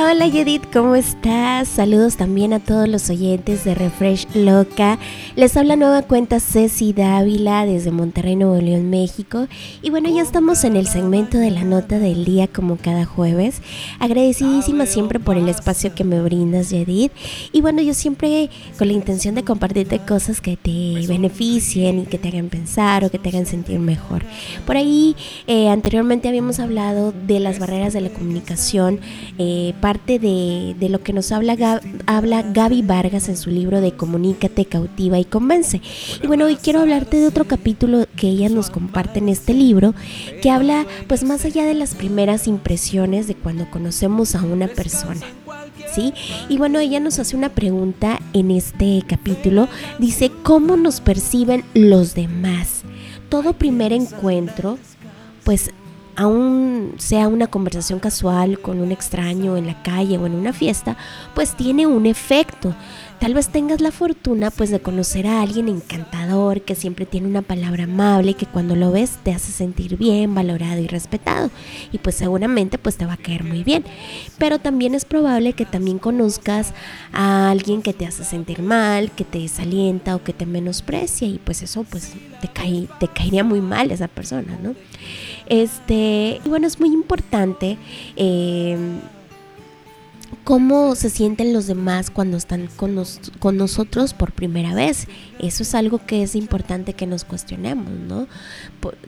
Hola, hola Judith, ¿cómo estás? Saludos también a todos los oyentes de Refresh Loca. Les habla nueva cuenta Ceci Dávila desde Monterrey, Nuevo León, México. Y bueno, ya estamos en el segmento de la nota del día como cada jueves. Agradecidísima siempre por el espacio que me brindas, Judith. Y bueno, yo siempre con la intención de compartirte cosas que te beneficien y que te hagan pensar o que te hagan sentir mejor. Por ahí, eh, anteriormente habíamos hablado de las barreras de la comunicación. Eh, parte de, lo que nos habla, habla Gaby Vargas en su libro de Comunícate, cautiva y convence. Y bueno, hoy quiero hablarte de otro capítulo que ella nos comparte en este libro, que habla pues más allá de las primeras impresiones de cuando conocemos a una persona. ¿Sí? Y bueno, ella nos hace una pregunta en este capítulo. Dice, ¿cómo nos perciben los demás? Todo primer encuentro, pues aún sea una conversación casual con un extraño en la calle o en una fiesta, pues tiene un efecto. Tal vez tengas la fortuna pues de conocer a alguien encantador que siempre tiene una palabra amable que cuando lo ves te hace sentir bien, valorado y respetado y pues seguramente pues te va a caer muy bien. Pero también es probable que también conozcas a alguien que te hace sentir mal, que te desalienta o que te menosprecia y pues eso pues te, cae, te caería muy mal esa persona, ¿no? Este, y bueno, es muy importante. Eh, cómo se sienten los demás cuando están con, con, nosotros por primera vez. Eso es algo que es importante que nos cuestionemos, ¿no?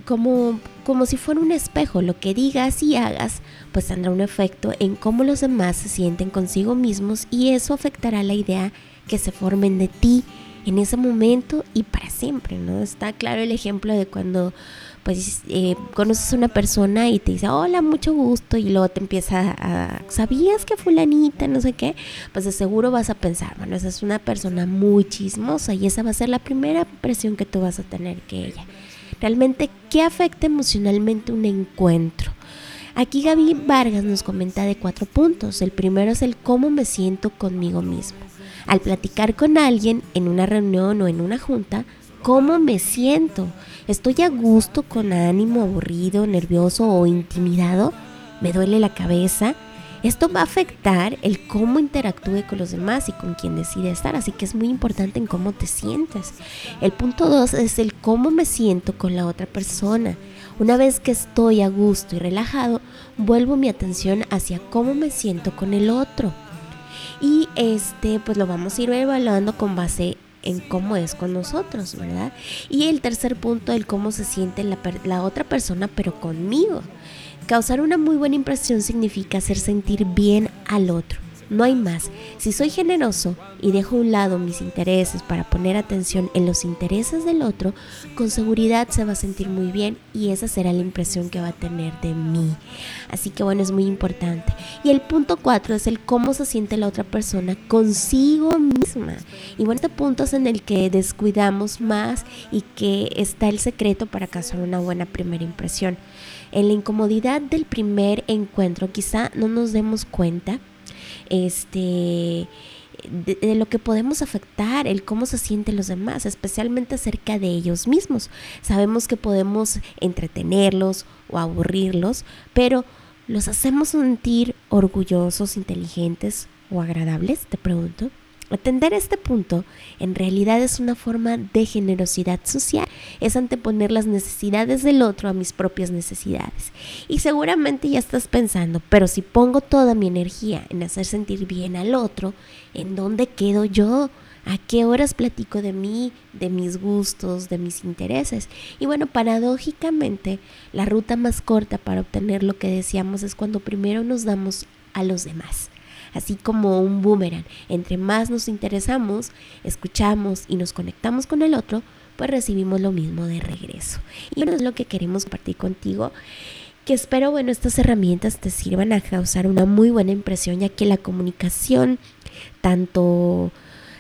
como, como si fuera un espejo, lo que digas y hagas, pues tendrá un efecto en cómo los demás se sienten consigo mismos y eso afectará la idea que se formen de ti en ese momento y para siempre, ¿no? Está claro el ejemplo de cuando pues eh, conoces a una persona y te dice, hola, mucho gusto, y luego te empieza a, ¿sabías que fulanita, no sé qué? Pues de seguro vas a pensar, bueno, esa es una persona muy chismosa y esa va a ser la primera impresión que tú vas a tener que ella. Realmente, ¿qué afecta emocionalmente un encuentro? Aquí Gaby Vargas nos comenta de cuatro puntos. El primero es el cómo me siento conmigo mismo. Al platicar con alguien en una reunión o en una junta, ¿cómo me siento? ¿Estoy a gusto con ánimo aburrido, nervioso o intimidado? ¿Me duele la cabeza? Esto va a afectar el cómo interactúe con los demás y con quien decide estar, así que es muy importante en cómo te sientes. El punto dos es el cómo me siento con la otra persona. Una vez que estoy a gusto y relajado, vuelvo mi atención hacia cómo me siento con el otro. Y este, pues lo vamos a ir evaluando con base en cómo es con nosotros, ¿verdad? Y el tercer punto, el cómo se siente la, la otra persona, pero conmigo. Causar una muy buena impresión significa hacer sentir bien al otro no hay más. Si soy generoso y dejo a un lado mis intereses para poner atención en los intereses del otro, con seguridad se va a sentir muy bien y esa será la impresión que va a tener de mí. Así que bueno, es muy importante. Y el punto cuatro es el cómo se siente la otra persona consigo misma. Y bueno, este punto es en el que descuidamos más y que está el secreto para causar una buena primera impresión. En la incomodidad del primer encuentro quizá no nos demos cuenta este, de, lo que podemos afectar, el cómo se sienten los demás, especialmente acerca de ellos mismos. Sabemos que podemos entretenerlos o aburrirlos, pero ¿los hacemos sentir orgullosos, inteligentes o agradables? Te pregunto. Atender este punto en realidad es una forma de generosidad social, es anteponer las necesidades del otro a mis propias necesidades. Y seguramente ya estás pensando, pero si pongo toda mi energía en hacer sentir bien al otro, ¿en dónde quedo yo? ¿A qué horas platico de mí, de mis gustos, de mis intereses? Y bueno, paradójicamente, la ruta más corta para obtener lo que deseamos es cuando primero nos damos a los demás así como un boomerang. Entre más nos interesamos, escuchamos y nos conectamos con el otro, pues recibimos lo mismo de regreso. Y bueno, es lo que queremos partir contigo que espero, bueno, estas herramientas te sirvan a causar una muy buena impresión, ya que la comunicación, tanto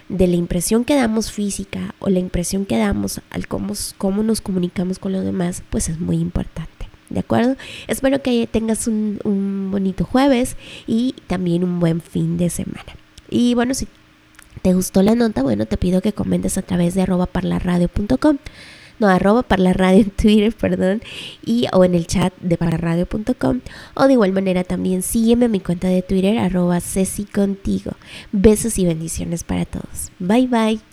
de la impresión que damos física o la impresión que damos al cómo, cómo nos comunicamos con los demás, pues es muy importante. ¿De acuerdo? Espero que tengas un, bonito jueves y también un buen fin de semana. Y bueno, si te gustó la nota, bueno, te pido que comentes a través de arroba parlarradio.com. no, arroba Radio en Twitter, perdón, y o en el chat de pararadio.com, o de igual manera también sígueme en mi cuenta de Twitter, arroba Ceci Contigo. Besos y bendiciones para todos. Bye bye.